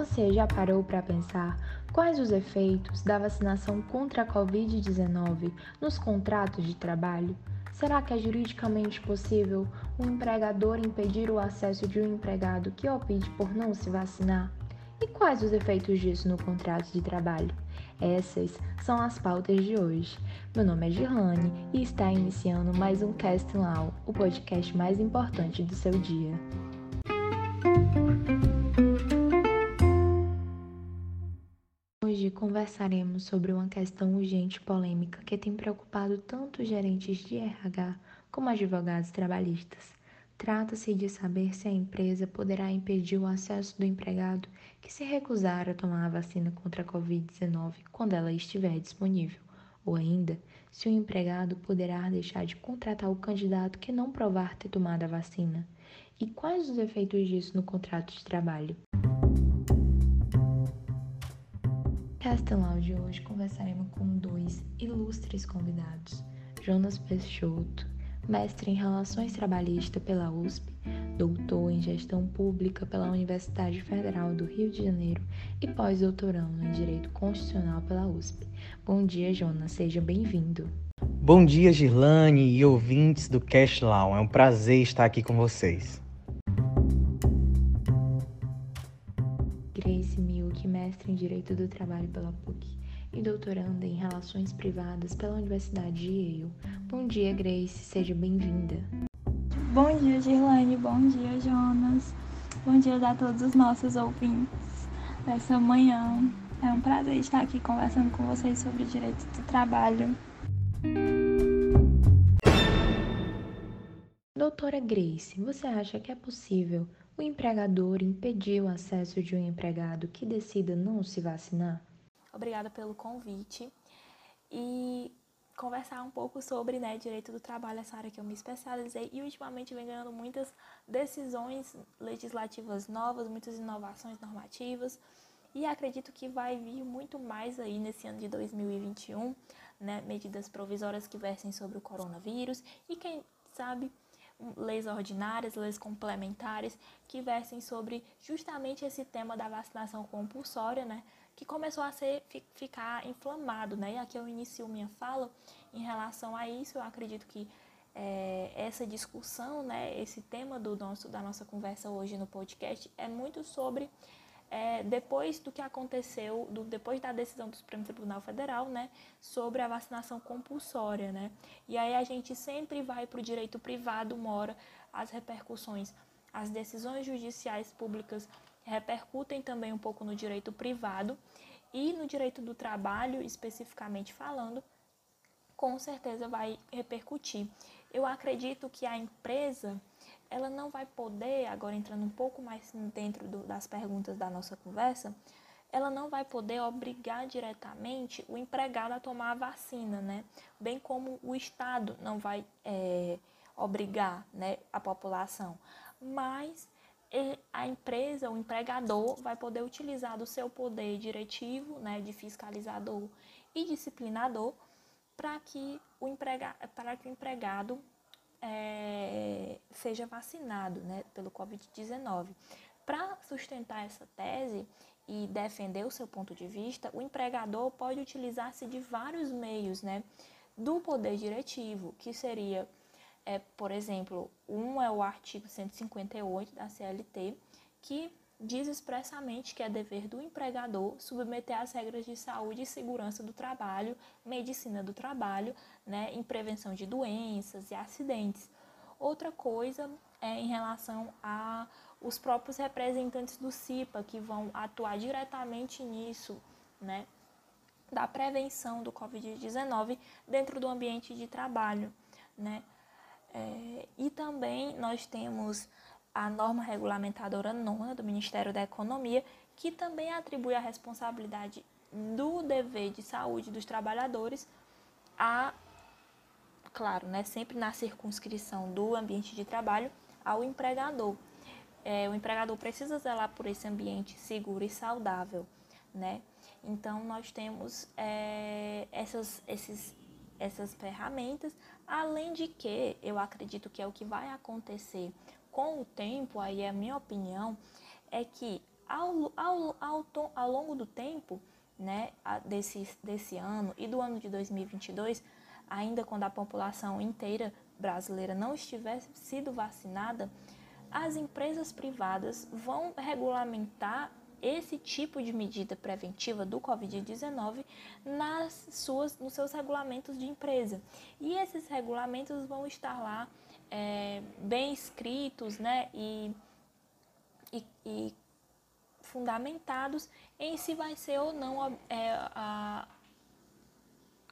Você já parou para pensar quais os efeitos da vacinação contra a Covid-19 nos contratos de trabalho? Será que é juridicamente possível um empregador impedir o acesso de um empregado que opte por não se vacinar? E quais os efeitos disso no contrato de trabalho? Essas são as pautas de hoje. Meu nome é Gilane e está iniciando mais um Cast Law, o podcast mais importante do seu dia. Conversaremos sobre uma questão urgente e polêmica que tem preocupado tanto gerentes de RH como advogados trabalhistas. Trata-se de saber se a empresa poderá impedir o acesso do empregado que se recusar a tomar a vacina contra a Covid-19 quando ela estiver disponível, ou ainda se o empregado poderá deixar de contratar o candidato que não provar ter tomado a vacina. E quais os efeitos disso no contrato de trabalho? Castelão de hoje conversaremos com dois ilustres convidados: Jonas Peixoto, mestre em Relações Trabalhistas pela USP, doutor em Gestão Pública pela Universidade Federal do Rio de Janeiro e pós-doutorando em Direito Constitucional pela USP. Bom dia, Jonas, seja bem-vindo. Bom dia, Girlane e ouvintes do Cash. É um prazer estar aqui com vocês. Mestre em Direito do Trabalho pela PUC e doutoranda em Relações Privadas pela Universidade de Yale. Bom dia, Grace, seja bem-vinda. Bom dia, Girlane, bom dia, Jonas. Bom dia a todos os nossos ouvintes dessa manhã. É um prazer estar aqui conversando com vocês sobre direito do trabalho. Doutora Grace, você acha que é possível o empregador impedir o acesso de um empregado que decida não se vacinar? Obrigada pelo convite. E conversar um pouco sobre né, direito do trabalho, essa área que eu me especializei. E ultimamente vem ganhando muitas decisões legislativas novas, muitas inovações normativas. E acredito que vai vir muito mais aí nesse ano de 2021, né, medidas provisórias que versem sobre o coronavírus. E quem sabe leis ordinárias, leis complementares que versem sobre justamente esse tema da vacinação compulsória, né? Que começou a ser ficar inflamado, né? E aqui eu inicio minha fala em relação a isso. Eu acredito que é, essa discussão, né? Esse tema do nosso da nossa conversa hoje no podcast é muito sobre é, depois do que aconteceu, do, depois da decisão do Supremo Tribunal Federal, né, sobre a vacinação compulsória, né? E aí a gente sempre vai para o direito privado, mora as repercussões, as decisões judiciais públicas repercutem também um pouco no direito privado e no direito do trabalho, especificamente falando, com certeza vai repercutir. Eu acredito que a empresa ela não vai poder, agora entrando um pouco mais dentro do, das perguntas da nossa conversa, ela não vai poder obrigar diretamente o empregado a tomar a vacina, né? Bem como o Estado não vai é, obrigar né, a população. Mas a empresa, o empregador, vai poder utilizar do seu poder diretivo, né, de fiscalizador e disciplinador, para que que o empregado é, seja vacinado né, pelo Covid-19. Para sustentar essa tese e defender o seu ponto de vista, o empregador pode utilizar-se de vários meios né, do poder diretivo, que seria, é, por exemplo, um é o artigo 158 da CLT, que diz expressamente que é dever do empregador submeter às regras de saúde e segurança do trabalho, medicina do trabalho, né, em prevenção de doenças e acidentes. Outra coisa é em relação a os próprios representantes do CIPA que vão atuar diretamente nisso, né, da prevenção do Covid-19 dentro do ambiente de trabalho, né. É, e também nós temos a norma regulamentadora nona do Ministério da Economia, que também atribui a responsabilidade do dever de saúde dos trabalhadores a, claro, né, sempre na circunscrição do ambiente de trabalho, ao empregador. É, o empregador precisa zelar por esse ambiente seguro e saudável, né? Então, nós temos é, essas, esses, essas ferramentas, além de que eu acredito que é o que vai acontecer com o tempo, aí é a minha opinião, é que Ao, ao, ao, ao longo do tempo, né, desse, desse ano e do ano de 2022, ainda quando a população inteira brasileira não estiver sido vacinada, as empresas privadas vão regulamentar esse tipo de medida preventiva do Covid-19 nas suas, nos seus regulamentos de empresa. E esses regulamentos vão estar lá é, bem escritos né, e, e, e, fundamentados em se vai ser ou não é, a,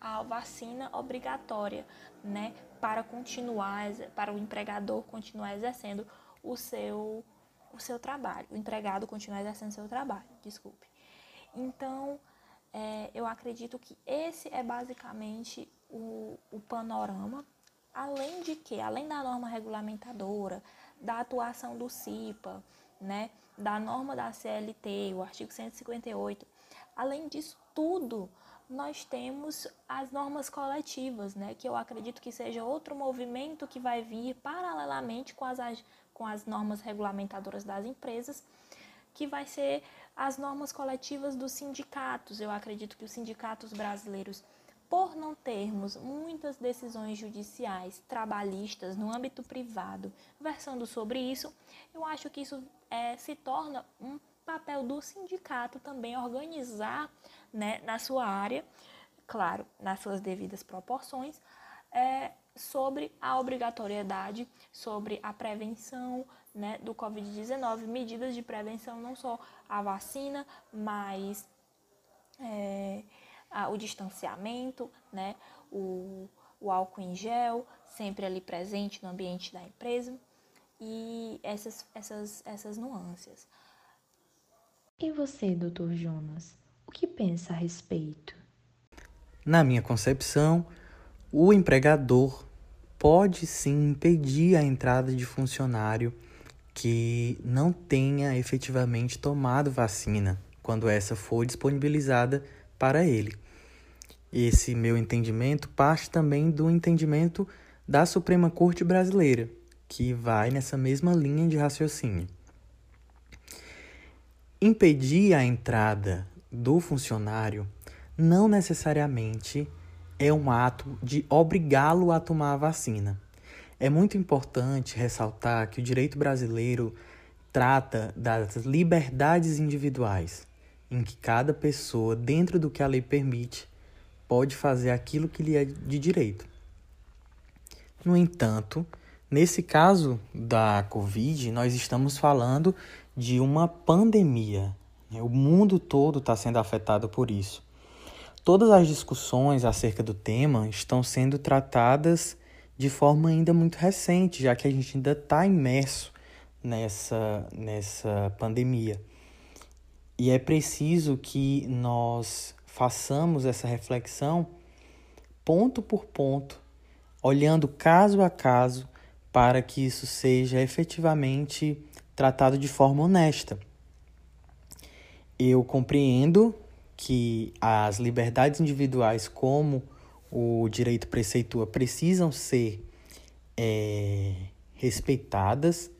a vacina obrigatória né, para continuar, para o empregador continuar exercendo o seu o seu trabalho, o empregado continuar exercendo o seu trabalho, desculpe. Então, é, eu acredito que esse é basicamente o, o panorama, além de que, além da norma regulamentadora, da atuação do CIPA, né, da norma da CLT, o artigo 158, além disso tudo, nós temos as normas coletivas, né, que eu acredito que seja outro movimento que vai vir paralelamente com as, com as normas regulamentadoras das empresas, que vai ser as normas coletivas dos sindicatos. Eu acredito que os sindicatos brasileiros, por não termos muitas decisões judiciais trabalhistas no âmbito privado versando sobre isso, eu acho que isso é, se torna um papel do sindicato também organizar né, na sua área, claro, nas suas devidas proporções, é, sobre a obrigatoriedade, sobre a prevenção né, do Covid-19, medidas de prevenção, não só a vacina, mas é, o distanciamento, né, o, o álcool em gel, sempre ali presente no ambiente da empresa, e essas, essas, essas nuances. E você, doutor Jonas, o que pensa a respeito? Na minha concepção, o empregador pode sim impedir a entrada de funcionário que não tenha efetivamente tomado vacina quando essa for disponibilizada para ele. Esse meu entendimento parte também do entendimento da Suprema Corte Brasileira, que vai nessa mesma linha de raciocínio. Impedir a entrada do funcionário não necessariamente é um ato de obrigá-lo a tomar a vacina. É muito importante ressaltar que o direito brasileiro trata das liberdades individuais, em que cada pessoa, dentro do que a lei permite, pode fazer aquilo que lhe é de direito. No entanto, nesse caso da Covid, nós estamos falando de uma pandemia. O mundo todo está sendo afetado por isso. Todas as discussões acerca do tema estão sendo tratadas de forma ainda muito recente, já que a gente ainda está imerso nessa, nessa pandemia. E é preciso que nós façamos essa reflexão ponto por ponto, olhando caso a caso, para que isso seja efetivamente tratado de forma honesta. Eu compreendo que as liberdades individuais, como o direito preceitua, precisam ser é, respeitadas.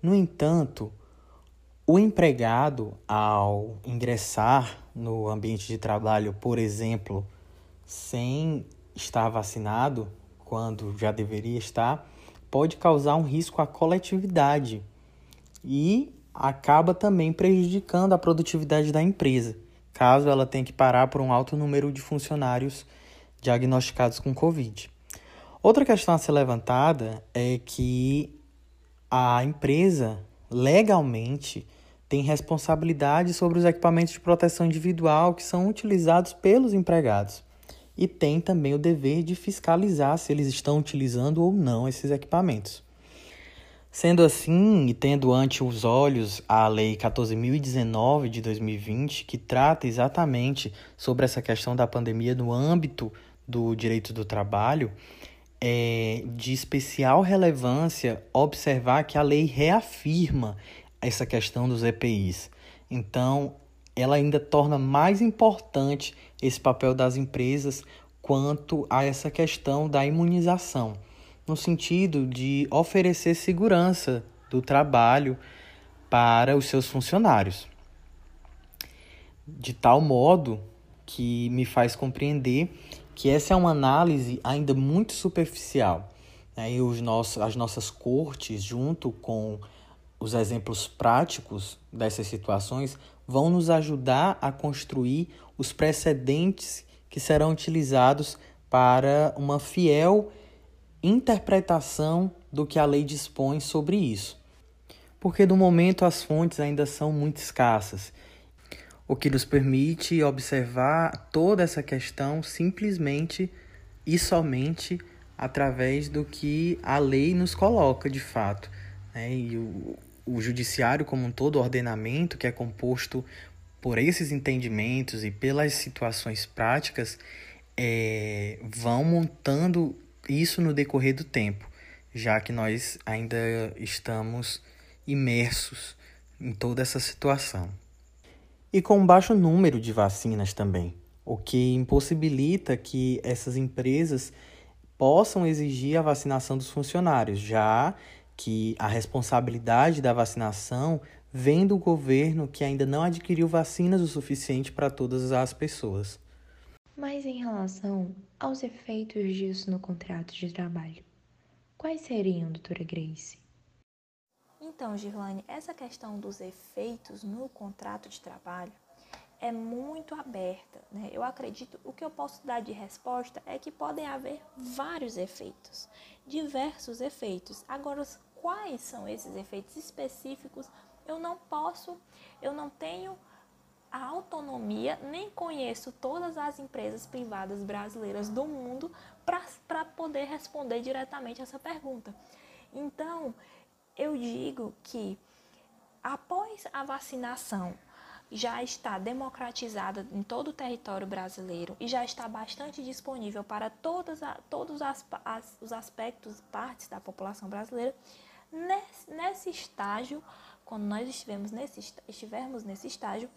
No entanto, o empregado, ao ingressar no ambiente de trabalho, por exemplo, sem estar vacinado, quando já deveria estar, pode causar um risco à coletividade e acaba também prejudicando a produtividade da empresa caso ela tenha que parar por um alto número de funcionários diagnosticados com Covid. Outra questão a ser levantada é que a empresa legalmente tem responsabilidade sobre os equipamentos de proteção individual que são utilizados pelos empregados e tem também o dever de fiscalizar se eles estão utilizando ou não esses equipamentos. Sendo assim, e tendo ante os olhos a Lei 14.019 de 2020, que trata exatamente sobre essa questão da pandemia no âmbito do direito do trabalho, é de especial relevância observar que a lei reafirma essa questão dos EPIs. Então, ela ainda torna mais importante esse papel das empresas quanto a essa questão da imunização no sentido de oferecer segurança do trabalho para os seus funcionários. de tal modo que me faz compreender que essa é uma análise ainda muito superficial. Né? E os nossos, as nossas cortes, junto com os exemplos práticos dessas situações, vão nos ajudar a construir os precedentes que serão utilizados para uma fiel interpretação do que a lei dispõe sobre isso. Porque no momento as fontes ainda são muito escassas, o que nos permite observar toda essa questão simplesmente e somente através do que a lei nos coloca de fato. Né? E o, o judiciário, como um todo, o ordenamento que é composto por esses entendimentos e pelas situações práticas, é, vão montando isso no decorrer do tempo, já que nós ainda estamos imersos em toda essa situação. E com um baixo número de vacinas também, o que impossibilita que essas empresas possam exigir a vacinação dos funcionários, já que a responsabilidade da vacinação vem do governo que ainda não adquiriu vacinas o suficiente para todas as pessoas. Mas em relação aos efeitos disso no contrato de trabalho, quais seriam, doutora Grace? Então, Girlane, essa questão dos efeitos no contrato de trabalho é muito aberta. Né? Eu acredito, o que eu posso dar de resposta é que podem haver vários efeitos, diversos efeitos. Agora, quais são esses efeitos específicos? Eu não posso, eu não tenho a autonomia, nem conheço todas as empresas privadas brasileiras do mundo para poder responder diretamente essa pergunta. Então, eu digo que após a vacinação já está democratizada em todo o território brasileiro e já está bastante disponível para todas a, todos as, as, os aspectos, partes da população brasileira, nesse, nesse estágio, quando nós estivermos nesse, estivermos nesse estágio,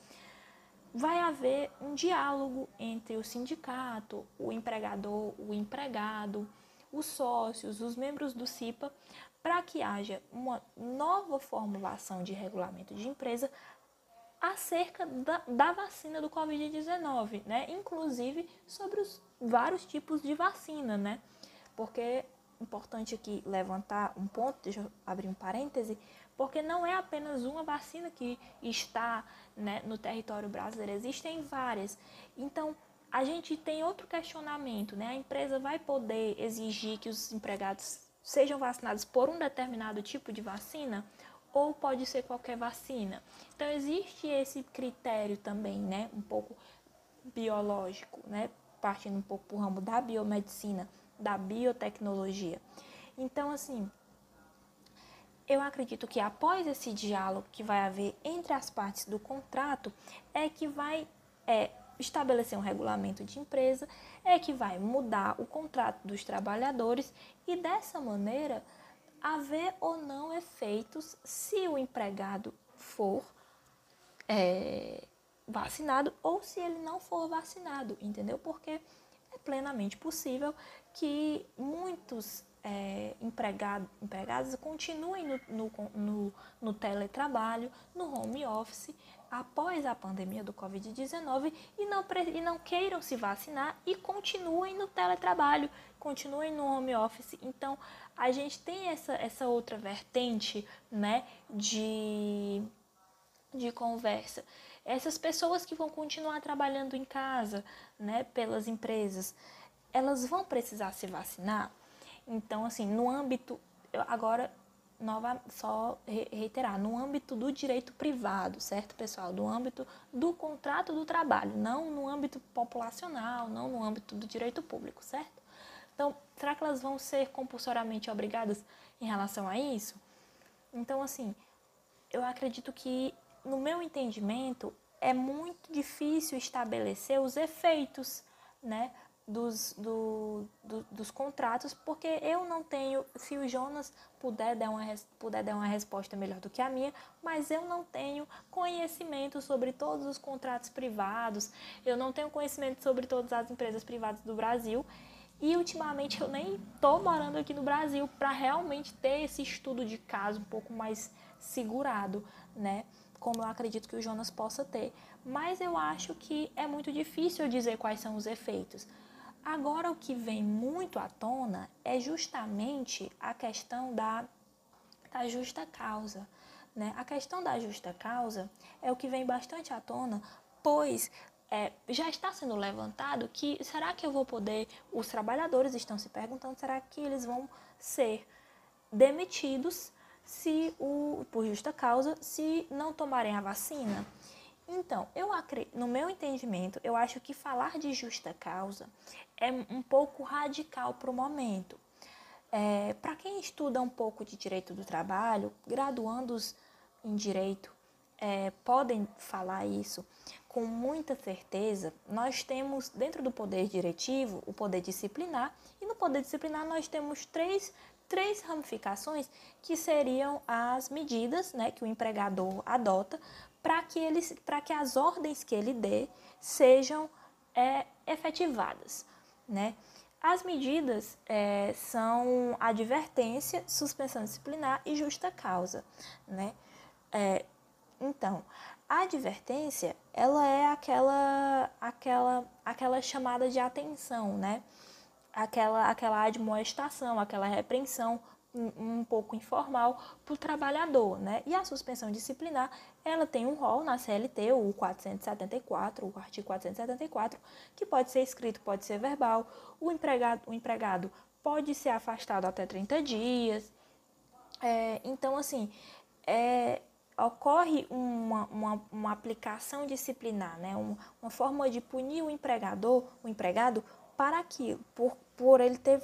vai haver um diálogo entre o sindicato, o empregador, o empregado, os sócios, os membros do CIPA, para que haja uma nova formulação de regulamento de empresa acerca da, da vacina do Covid-19, né? Inclusive sobre os vários tipos de vacina, né? Porque é importante aqui levantar um ponto, deixa eu abrir um parêntese, porque não é apenas uma vacina que está né, no território brasileiro, existem várias. Então, a gente tem outro questionamento, né? A empresa vai poder exigir que os empregados sejam vacinados por um determinado tipo de vacina ou pode ser qualquer vacina. Então existe esse critério também, né, um pouco biológico, né, partindo um pouco para o ramo da biomedicina, da biotecnologia. Então assim, eu acredito que após esse diálogo que vai haver entre as partes do contrato, é que vai é, estabelecer um regulamento de empresa, é que vai mudar o contrato dos trabalhadores e dessa maneira haver ou não efeitos se o empregado for é, vacinado ou se ele não for vacinado, entendeu? Porque é plenamente possível que muitos é, empregado, empregados continuem no, no, no, no, teletrabalho, no home office, após a pandemia do Covid-19 e não, e não queiram se vacinar e continuem no teletrabalho, continuem no home office. Então, a gente tem essa, essa outra vertente né, de, de conversa. Essas pessoas que vão continuar trabalhando em casa, né, pelas empresas, elas vão precisar se vacinar? Então, assim, no âmbito. Agora, nova, só reiterar, no âmbito do direito privado, certo, pessoal? Do âmbito do contrato do trabalho, não no âmbito populacional, não no âmbito do direito público, certo? Então, será que elas vão ser compulsoriamente obrigadas em relação a isso? Então, assim, eu acredito que, no meu entendimento, é muito difícil estabelecer os efeitos, né? Dos, do, do, dos contratos, porque eu não tenho, se o Jonas puder dar, uma, puder dar uma resposta melhor do que a minha, mas eu não tenho conhecimento sobre todos os contratos privados, eu não tenho conhecimento sobre todas as empresas privadas do Brasil. E ultimamente eu nem estou morando aqui no Brasil para realmente ter esse estudo de caso um pouco mais segurado, né? como eu acredito que o Jonas possa ter. Mas eu acho que é muito difícil dizer quais são os efeitos. Agora, o que vem muito à tona é justamente a questão da, da justa causa. Né? A questão da justa causa é o que vem bastante à tona, pois é, já está sendo levantado que será que eu vou poder, os trabalhadores estão se perguntando, será que eles vão ser demitidos se o, por justa causa se não tomarem a vacina? Então, eu no meu entendimento, eu acho que falar de justa causa é um pouco radical para o momento. É, para quem estuda um pouco de direito do trabalho, graduandos em direito é, podem falar isso com muita certeza. Nós temos dentro do poder diretivo o poder disciplinar, e no poder disciplinar nós temos três, três ramificações que seriam as medidas né, que o empregador adota para que, que as ordens que ele dê sejam é, efetivadas. Né? As medidas é, são advertência, suspensão disciplinar e justa causa. Né? É, então, a advertência, ela é aquela, aquela, aquela chamada de atenção, né? Aquela, aquela admoestação, aquela repreensão um, pouco informal para o trabalhador, né? E a suspensão disciplinar, ela tem um rol na CLT, o 474, o artigo 474, que pode ser escrito, pode ser verbal. O empregado, o empregado pode ser afastado até 30 dias. É, então, assim, é, ocorre uma, uma, uma, aplicação disciplinar, né? uma, uma forma de punir o empregador, o empregado, para aquilo, por, por ele ter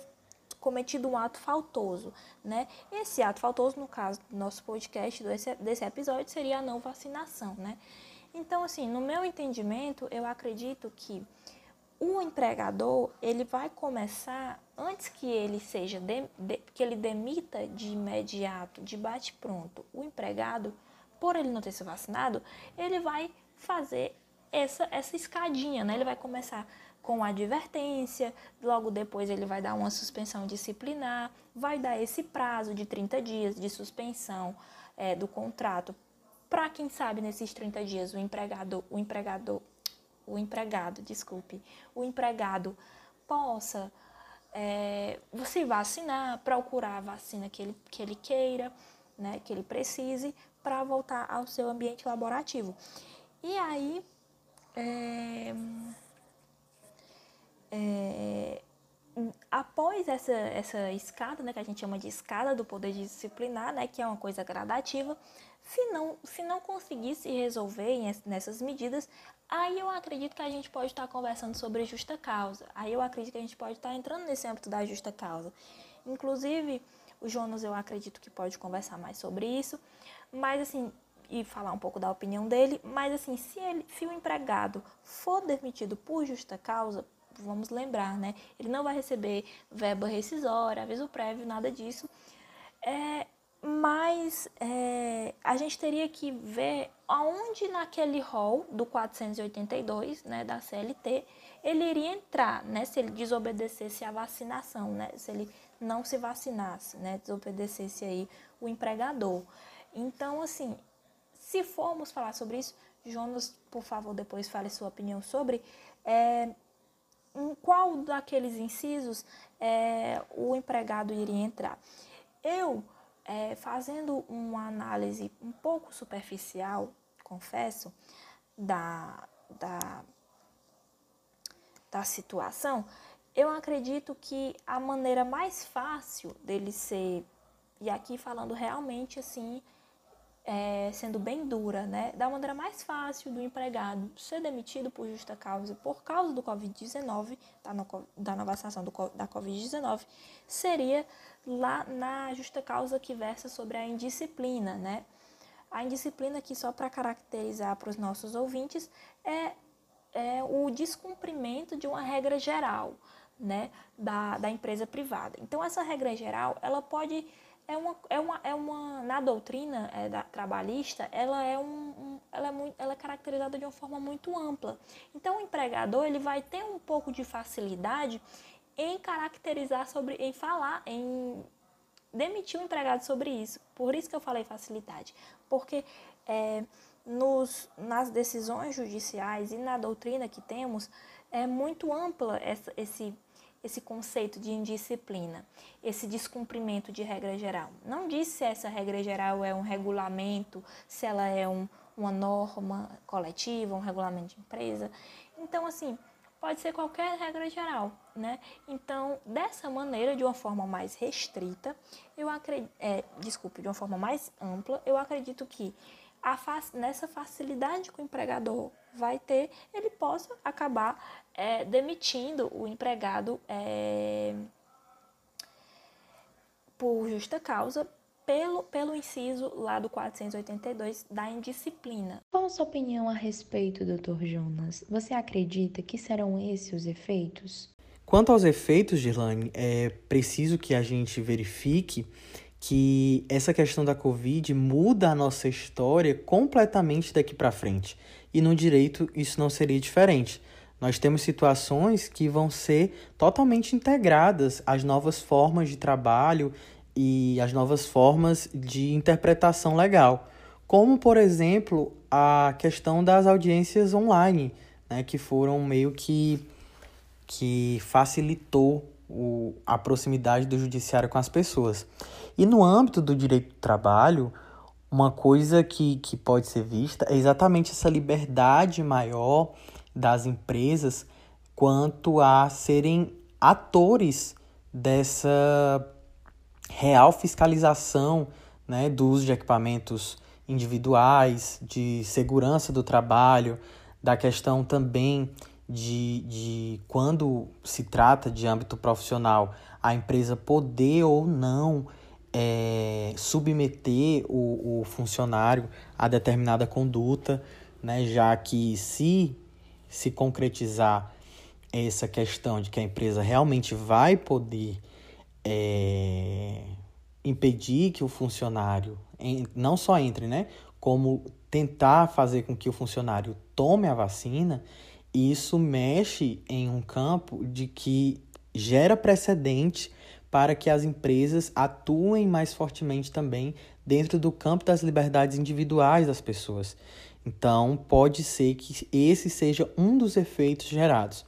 cometido um ato faltoso, né? Esse ato faltoso, no caso do nosso podcast, desse, desse episódio, seria a não vacinação, né? Então, assim, no meu entendimento, eu acredito que o empregador, ele vai começar, antes que ele seja, de, de, que ele demita de imediato, de bate pronto, o empregado, por ele não ter se vacinado, ele vai fazer essa, essa escadinha, né? Ele vai começar com advertência, logo depois ele vai dar uma suspensão disciplinar, vai dar esse prazo de 30 dias de suspensão é, do contrato. Para quem sabe, nesses 30 dias, o empregador, o empregador, o empregado, desculpe, o empregado possa é, se vacinar, procurar a vacina que ele, que ele queira, né, que ele precise, para voltar ao seu ambiente laborativo. E aí, é, é, após essa, essa escada, né, que a gente chama de escada do poder disciplinar, né, que é uma coisa gradativa, se não, se não conseguisse resolver nessas medidas, aí eu acredito que a gente pode estar conversando sobre justa causa. Aí eu acredito que a gente pode estar entrando nesse âmbito da justa causa. Inclusive, o Jonas eu acredito que pode conversar mais sobre isso, mas assim, e falar um pouco da opinião dele, mas assim, se, ele, se o empregado for demitido por justa causa, vamos lembrar, né? Ele não vai receber verba rescisória, aviso prévio, nada disso. É, mas é, a gente teria que ver aonde naquele rol do 482, né, da CLT, ele iria entrar, né, se ele desobedecesse a vacinação, né, se ele não se vacinasse, né, desobedecesse aí o empregador. Então, assim, se formos falar sobre isso, Jonas, por favor, depois fale sua opinião sobre é, em qual daqueles incisos é, o empregado iria entrar. Eu, é, fazendo uma análise um pouco superficial, confesso, da, da, da situação, eu acredito que a maneira mais fácil dele ser, e aqui falando realmente assim, é, sendo bem dura, né? Da maneira mais fácil do empregado ser demitido por justa causa por causa do Covid-19, tá da nova vacinação do, da Covid-19, seria lá na justa causa que versa sobre a indisciplina, né? A indisciplina, que só para caracterizar para os nossos ouvintes, é, é o descumprimento de uma regra geral né, da, da empresa privada. Então, essa regra geral, ela pode é uma, é uma, é uma na doutrina é, da, trabalhista, ela é, um, um, ela, é muito, ela é caracterizada de uma forma muito ampla. Então, o empregador ele vai ter um pouco de facilidade em caracterizar sobre, em falar, em demitir o empregado sobre isso. Por isso que eu falei facilidade. Porque é, nos, nas decisões judiciais e na doutrina que temos, é muito ampla essa, esse, esse conceito de indisciplina, esse descumprimento de regra geral. Não diz se essa regra geral é um regulamento, se ela é um, uma norma coletiva, um regulamento de empresa. Então, assim, pode ser qualquer regra geral, né? Então, dessa maneira, de uma forma mais restrita, eu acredito, é, desculpe, de uma forma mais ampla, eu acredito que a, nessa facilidade que o empregador vai ter, ele possa acabar é, demitindo o empregado é, por justa causa pelo, pelo inciso lá do 482 da indisciplina. Qual a sua opinião a respeito, doutor Jonas? Você acredita que serão esses os efeitos? Quanto aos efeitos, Girlane, é preciso que a gente verifique que essa questão da Covid muda a nossa história completamente daqui para frente. E no direito isso não seria diferente. Nós temos situações que vão ser totalmente integradas às novas formas de trabalho e às novas formas de interpretação legal, como, por exemplo, a questão das audiências online, né, que foram meio que, que facilitou o, a proximidade do judiciário com as pessoas. E no âmbito do direito do trabalho, uma coisa que, que pode ser vista é exatamente essa liberdade maior das empresas quanto a serem atores dessa real fiscalização né, do uso de equipamentos individuais, de segurança do trabalho, da questão também de, de quando se trata de âmbito profissional, a empresa poder ou não é, submeter o, o funcionário a determinada conduta, né, já que se se concretizar essa questão de que a empresa realmente vai poder é, impedir que o funcionário não só entre, né, como tentar fazer com que o funcionário tome a vacina, isso mexe em um campo de que gera precedente para que as empresas atuem mais fortemente também dentro do campo das liberdades individuais das pessoas. Então, pode ser que esse seja um dos efeitos gerados.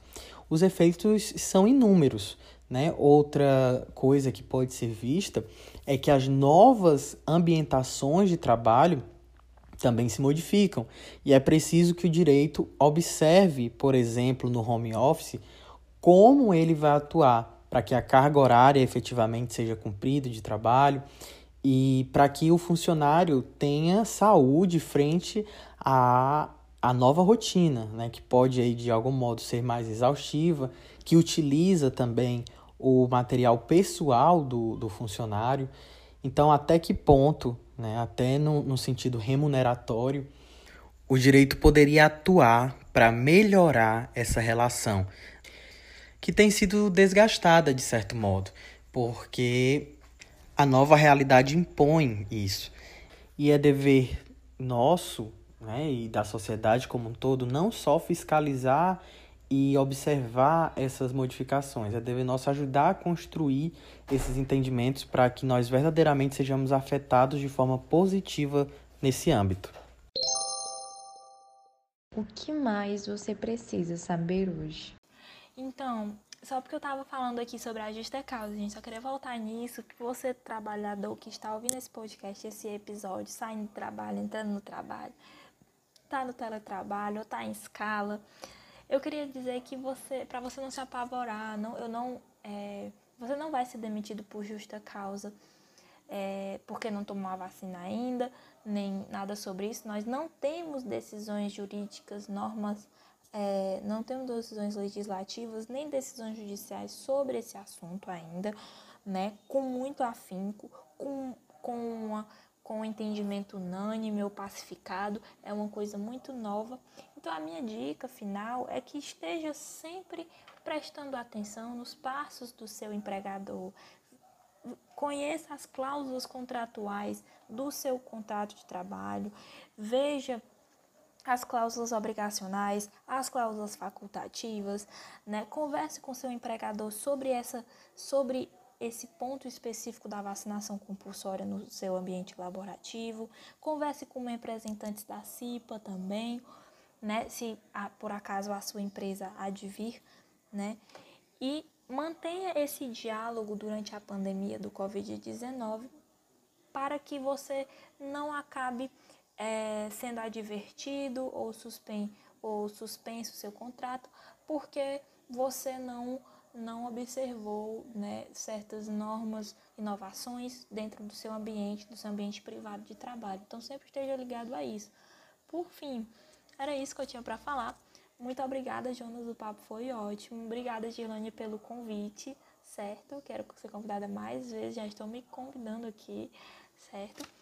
Os efeitos são inúmeros. Né? Outra coisa que pode ser vista é que as novas ambientações de trabalho também se modificam e é preciso que o direito observe, por exemplo, no home office, como ele vai atuar para que a carga horária efetivamente seja cumprida de trabalho e para que o funcionário tenha saúde frente à, à nova rotina, né, que pode aí, de algum modo ser mais exaustiva, que utiliza também o material pessoal do, do funcionário. Então, até que ponto né, até no, no sentido remuneratório, o direito poderia atuar para melhorar essa relação, que tem sido desgastada de certo modo, porque a nova realidade impõe isso. E é dever nosso né, e da sociedade como um todo não só fiscalizar e observar essas modificações. É dever nosso ajudar a construir esses entendimentos para que nós verdadeiramente sejamos afetados de forma positiva nesse âmbito. O que mais você precisa saber hoje? Então, só porque eu estava falando aqui sobre a justa causa, gente só queria voltar nisso, que você, trabalhador que está ouvindo esse podcast, esse episódio, saindo do trabalho, entrando no trabalho, está no teletrabalho ou está em escala, eu queria dizer que você, para você não se apavorar, não, eu não, é, você não vai ser demitido por justa causa, é, porque não tomou a vacina ainda, nem nada sobre isso. Nós não temos decisões jurídicas, normas, é, não temos decisões legislativas nem decisões judiciais sobre esse assunto ainda, né? Com muito afinco, com, com uma com um entendimento unânime ou pacificado, é uma coisa muito nova. Então, a minha dica final é que esteja sempre prestando atenção nos passos do seu empregador. Conheça as cláusulas contratuais do seu contrato de trabalho, veja as cláusulas obrigacionais, as cláusulas facultativas, né? Converse com seu empregador sobre essa sobre esse ponto específico da vacinação compulsória no seu ambiente laborativo. Converse com representantes da CIPA também, né? Se por acaso a sua empresa advir, né? E mantenha esse diálogo durante a pandemia do Covid-19 para que você não acabe é, sendo advertido ou, suspen ou suspenso seu contrato porque você não não observou né, certas normas, inovações dentro do seu ambiente, do seu ambiente privado de trabalho. Então sempre esteja ligado a isso. Por fim, era isso que eu tinha para falar. Muito obrigada, Jonas, o papo foi ótimo. Obrigada, Girlane, pelo convite, certo? Quero ser convidada mais vezes, já estou me convidando aqui, certo?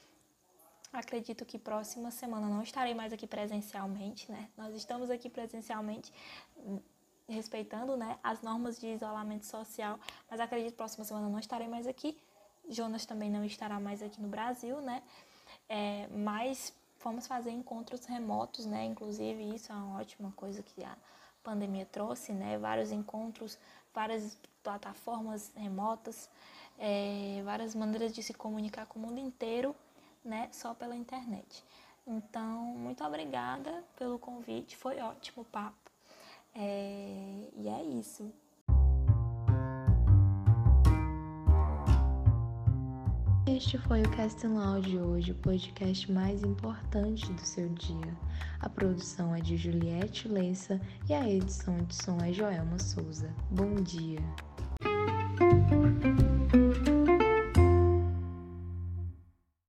Acredito que próxima semana não estarei mais aqui presencialmente, né? Nós estamos aqui presencialmente respeitando né, as normas de isolamento social, mas acredito que próxima semana não estarei mais aqui. Jonas também não estará mais aqui no Brasil, né? É, mas vamos fazer encontros remotos, né? Inclusive, isso é uma ótima coisa que a pandemia trouxe, né? Vários encontros, várias plataformas remotas, é, várias maneiras de se comunicar com o mundo inteiro, né? Só pela internet. Então, muito obrigada pelo convite, foi ótimo o papo. É, e é isso. Este foi o Casting Loud de hoje, o podcast mais importante do seu dia. A produção é de Juliette Lessa e a edição de som é Joelma Souza. Bom dia!